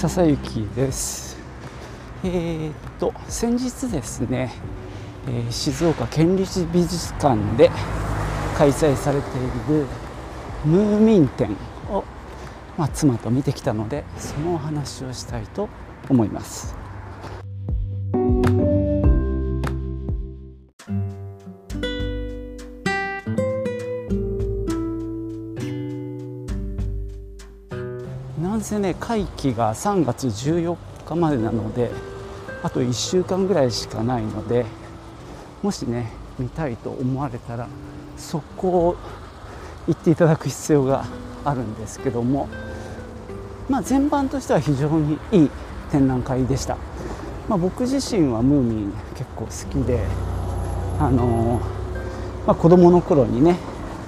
笹雪です。えー、っと先日ですね、えー、静岡県立美術館で開催されているムーミン展を、まあ、妻と見てきたのでそのお話をしたいと思います。んせね。会期が3月14日までなのであと1週間ぐらいしかないのでもしね見たいと思われたらそこを行っていただく必要があるんですけどもまあ全般としては非常にいい展覧会でした、まあ、僕自身はムーミン結構好きであのー、まあ、子供の頃にね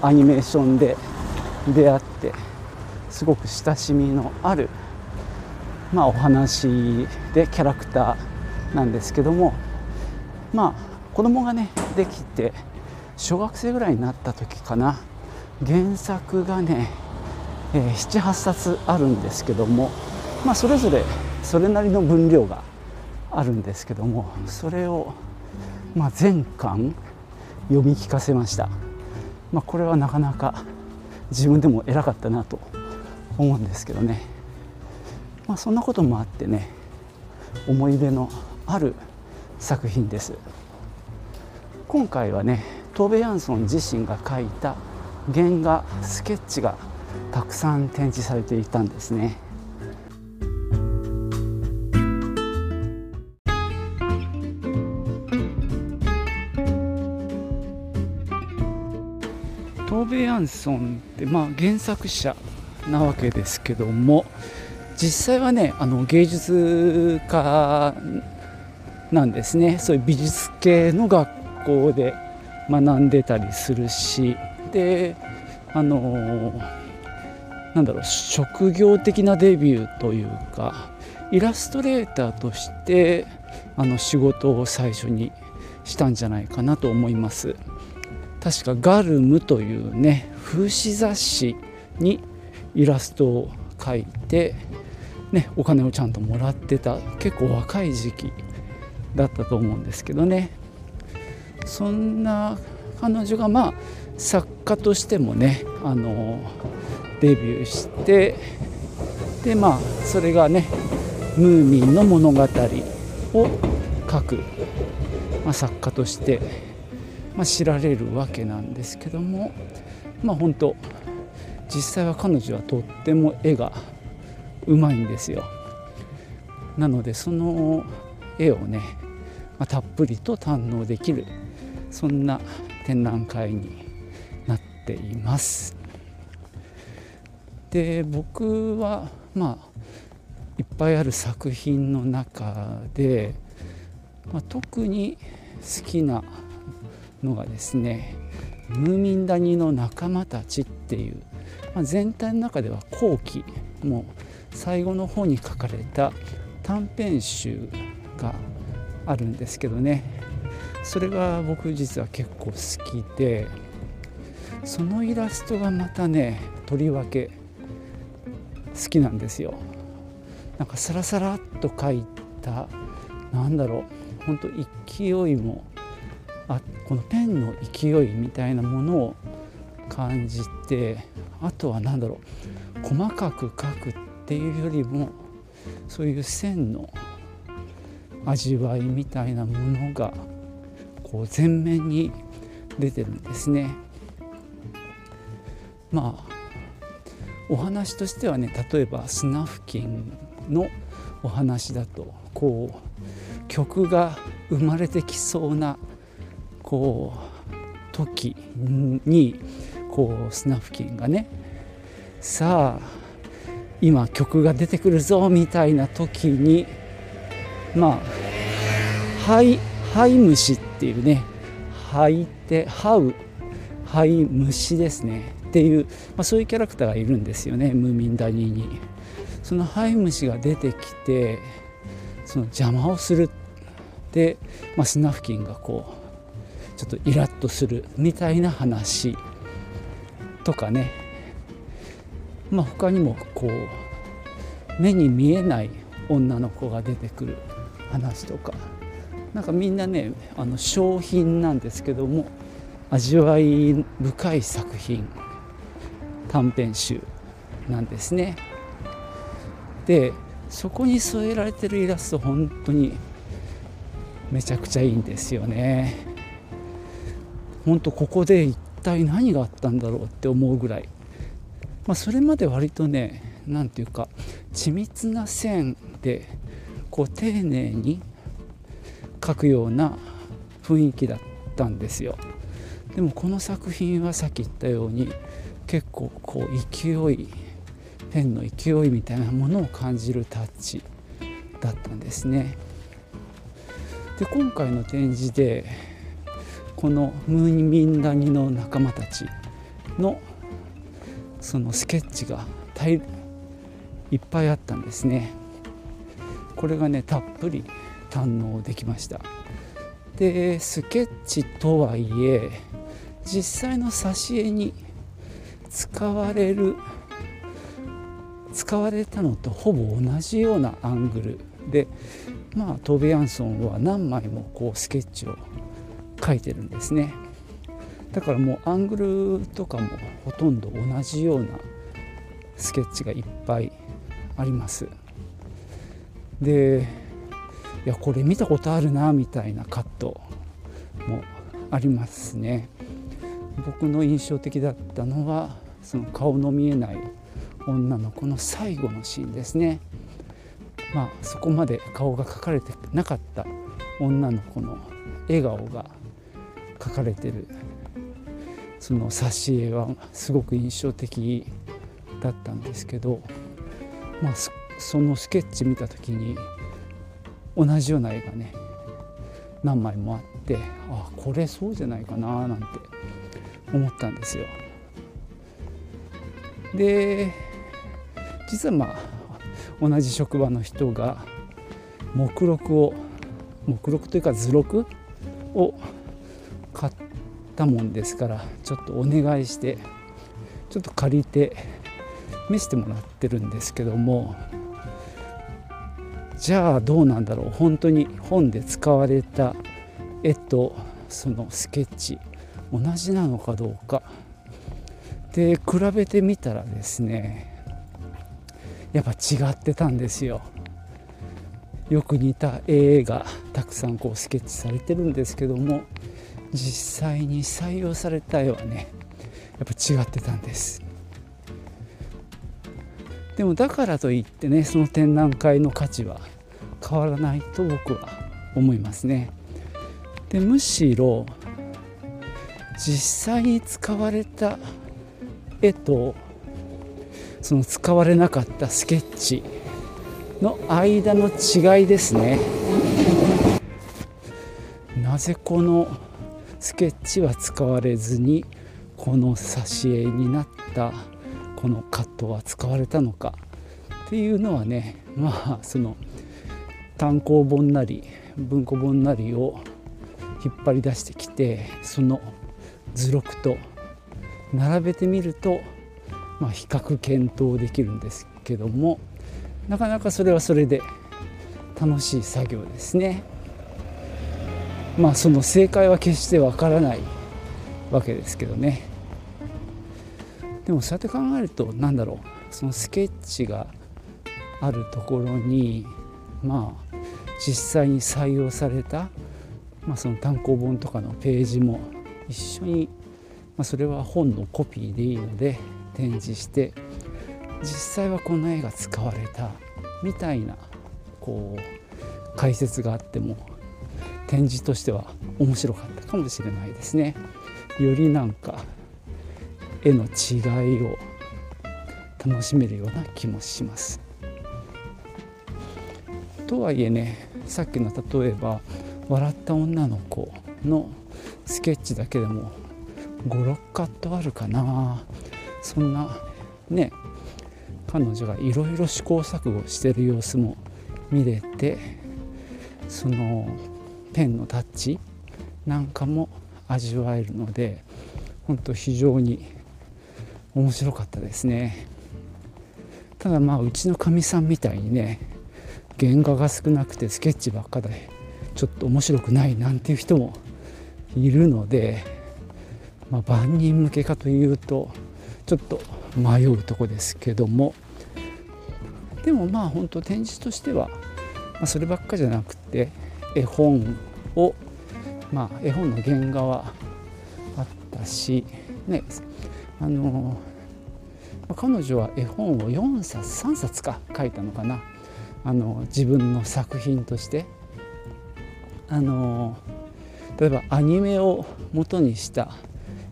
アニメーションで出会ってすごく親しみのある、まあ、お話でキャラクターなんですけどもまあ子供がねできて小学生ぐらいになった時かな原作がね、えー、78冊あるんですけども、まあ、それぞれそれなりの分量があるんですけどもそれを、まあ、全巻読み聞かせました、まあ、これはなかなか自分でも偉かったなと思うんですけどね、まあ、そんなこともあってね思い出のある作品です。今回はねトーベ・ヤンソン自身が描いた原画スケッチがたくさん展示されていたんですね。トーベ・ヤンソンって、まあ、原作者なわけですけども実際はねあの芸術家なんですね。そういう美術系の学校で学んでたりするしであのなんだろう職業的なデビューというかイラストレーターとしてあの仕事を最初にしたんじゃないかなと思います。確かガルムというね風刺雑誌にイラストを描いて、ね、お金をちゃんともらってた。結構若い時期だったと思うんですけどね。そんな彼女がまあ作家としてもねあのデビューしてでまあそれがねムーミンの物語を書く、まあ、作家として、まあ、知られるわけなんですけどもまあ本当実際は彼女はとっても絵がうまいんですよ。なのでその絵をね、まあ、たっぷりと堪能できるそんな展覧会になっています。で僕はまあいっぱいある作品の中で、まあ、特に好きなのがですね「ムーミン谷の仲間たち」っていうまあ、全体の中では後期もう最後の方に書かれた短編集があるんですけどね。それが僕実は結構好きでそのイラストがまたねとりわけ好きなんですよ。なんかサラサラっと描いたなんだろう本当勢いもあこのペンの勢いみたいなものを感じてあとは何だろう細かく描くっていうよりもそういう線の味わいみたいなものがこう前面に出てるんですね。まあお話としてはね例えばスナフキンのお話だとこう曲が生まれてきそうなこう時にこうスナフキンがね。さあ今曲が出てくるぞみたいな時にまあハイハイ虫っていうね。ハイってハウハイ虫ですね。っていう、まあ、そういうキャラクターがいるんですよねムーミン谷に。そのハイムシが出てきてその邪魔をする。で、まあ、スナフキンがこうちょっとイラッとするみたいな話。とかね、まあ、他にもこう目に見えない女の子が出てくる話とか。なんかみんなねあの商品なんですけども味わい深い作品短編集なんですね。でそこに添えられてるイラスト本当にめちゃくちゃいいんですよね。本当ここで一体何があったんだろうって思うぐらい、まあ、それまで割とね何て言うか緻密な線でこう丁寧に描くような雰囲気だったんですよ。でもこの作品はさっき言ったように結構こう勢いペンの勢いみたいなものを感じるタッチだったんですね。で今回の展示でこのムーミンダニの仲間たちのそのスケッチがいっぱいあったんですね。これがねたっぷり堪能できました。でスケッチとはいえ実際の挿絵に使われる使われたのとほぼ同じようなアングルでまあトーベ・ヤンソンは何枚もこうスケッチを描いてるんですね。だからもうアングルとかもほとんど同じようなスケッチがいっぱいあります。でいやこれ見たことあるなみたいなカットもありますね。僕の印象的だったのはその顔の見えない女の子の最後のシーンですね。まあそこまで顔が描かれてなかった女の子の笑顔が描かれてるその挿絵はすごく印象的だったんですけど、まあ、そのスケッチ見た時に同じような絵がね何枚もあってあこれそうじゃないかななんて思ったんですよ。で実はまあ同じ職場の人が目録を目録というか図録をたもんですからちょっとお願いしてちょっと借りて見せてもらってるんですけどもじゃあどうなんだろう本当に本で使われた絵とそのスケッチ同じなのかどうか。で比べてみたらですねやっぱ違ってたんですよ。よく似た絵がたくさんこうスケッチされてるんですけども実際に採用された絵はねやっぱ違ってたんですでもだからといってねその展覧会の価値は変わらないと僕は思いますね。でむしろ実際に使われた絵とその使われなかったスケッチの間の違いですね。なぜこのスケッチは使われずにこの挿絵になったこのカットは使われたのかっていうのはねまあその単行本なり文庫本なりを引っ張り出してきてその図録と並べてみると、まあ、比較検討できるんですけどもなかなかそれはそれで楽しい作業ですね。まあその正解は決してわからないわけですけどね。でもそうやって考えると何だろうそのスケッチがあるところにまあ実際に採用された、まあ、その単行本とかのページも一緒に、まあ、それは本のコピーでいいので展示して実際はこの絵が使われたみたいなこう解説があっても展示としては面白かったかもしれないですね。よりなんか絵の違いを楽しめるような気もします。とはいえねさっきの例えば「笑った女の子」のスケッチだけでも56カットあるかなそんなね彼女がいろいろ試行錯誤してる様子も見れてそのペンのタッチなんかも味わえるので本当非常に面白かったですね。ただまあうちのかみさんみたいにね原画が少なくてスケッチばっかでちょっと面白くないなんていう人もいるので、まあ、万人向けかというとちょっと迷うとこですけども。でもまあ本当展示としては、ま、そればっかじゃなくて絵本をまあ絵本の原画はあったしねあの彼女は絵本を4冊3冊か書いたのかな。あの自分の作品として。あの例えばアニメを元にした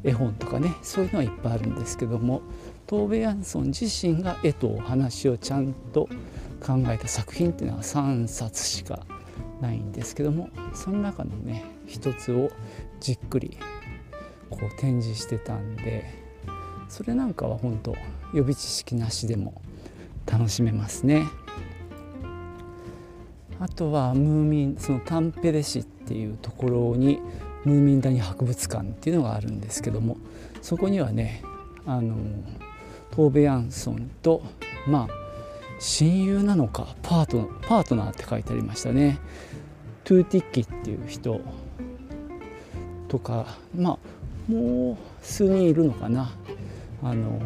絵本とかねそういうのはいっぱいあるんですけどもトーベ・ヤンソン自身が絵とお話をちゃんと考えた作品っていうのは3冊しかないんですけどもその中のね一つをじっくりこう展示してたんでそれなんかは本当予備知識なしでも楽しめますね。あとはムーミンそのタンペレ市っていうところにムーミン谷博物館っていうのがあるんですけどもそこにはねあのトーベ・ヤンソンとまあ親友なのかパートパートナーって書いてありましたね。トゥーティッキっていう人とかまあもう数人いるのかな。あの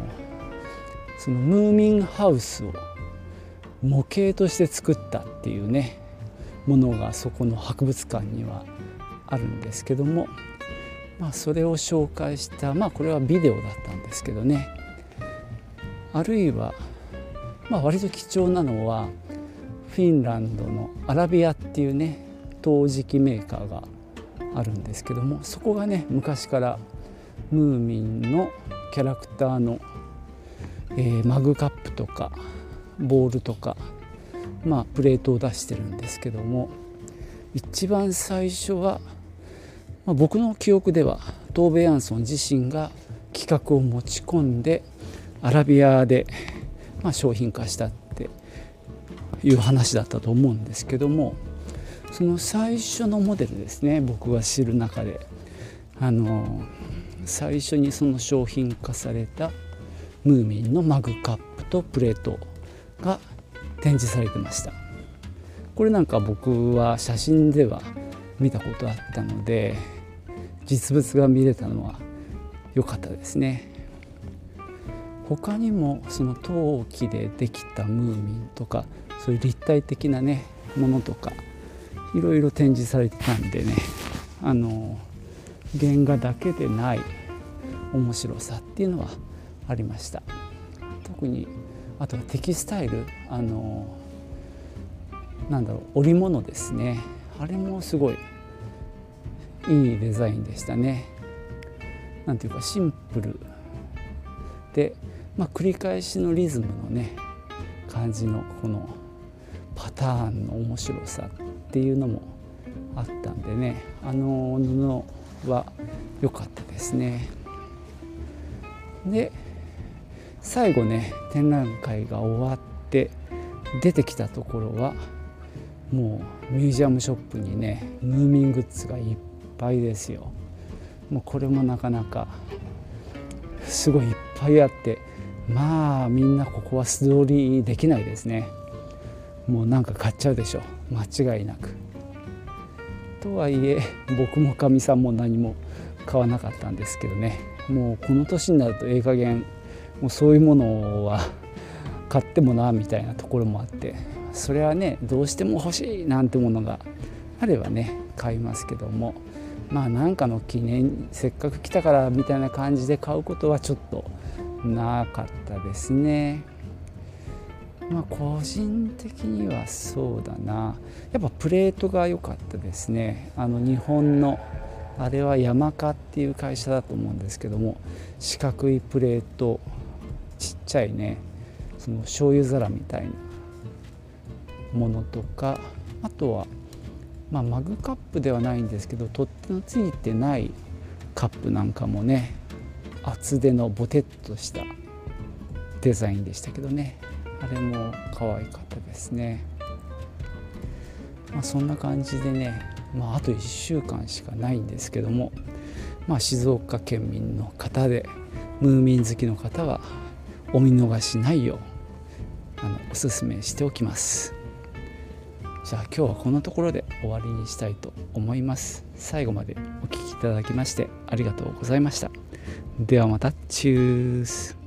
そのムーミンハウスを模型として作ったっていうねものがそこの博物館にはあるんですけども、まあ、それを紹介したまあこれはビデオだったんですけどね。あるいは、まあ、割と貴重なのはフィンランドのアラビアっていうね陶磁器メーカーがあるんですけどもそこがね昔からムーミンのキャラクターの、えー、マグカップとかボールとか、まあ、プレートを出してるんですけども一番最初は、まあ、僕の記憶ではトーベ・ヤンソン自身が企画を持ち込んでアラビアで、まあ、商品化したっていう話だったと思うんですけどもその最初のモデルですね僕が知る中で。あの最初にその商品化されたムーミンのマグカップとプレートが展示されてました。これなんか僕は写真では見たことあったので実物が見れたのは良かったですね。他にもその陶器でできたムーミンとかそういう立体的なねものとかいろいろ展示されてたんでねあの原画だけでない面白さっていうのはありました。特にあとはテキスタイルあのなんだろう織物ですね。あれもすごいいいデザインでしたね。なんていうかシンプルでまあ、繰り返しのリズムのね感じのこのパターンの面白さっていうのもあったんでねあの布は良かったですね。で最後ね展覧会が終わって出てきたところはもうミュージアムショップにねムーミングッズがいっぱいですよ。もうこれもなかなかすごいいっぱいあってまあみんなここは素通りできないですね。もうなんか買っちゃうでしょ間違いなく。とはいえ僕もかみさんも何も買わなかったんですけどね。もうこの年になるとええ加減もうそういうものは買ってもなみたいなところもあって。それはねどうしても欲しいなんてものがあればね買いますけども。まあなんかの記念せっかく来たからみたいな感じで買うことはちょっとなかったですね。まあ個人的にはそうだなやっぱプレートが良かったですねあの日本のあれは山カっていう会社だと思うんですけども四角いプレートちっちゃいねその醤油皿みたいなものとかあとは、まあ、マグカップではないんですけど取っ手のついてないカップなんかもね厚手のボテッとしたデザインでしたけどね。あれも可愛かったですね、まあ、そんな感じでね、まあ、あと1週間しかないんですけども、まあ、静岡県民の方でムーミン好きの方はお見逃しないようあのおすすめしておきます。じゃあ今日はこのところで終わりにしたいと思います。最後までお聴きいただきましてありがとうございました。ではまた。チュース。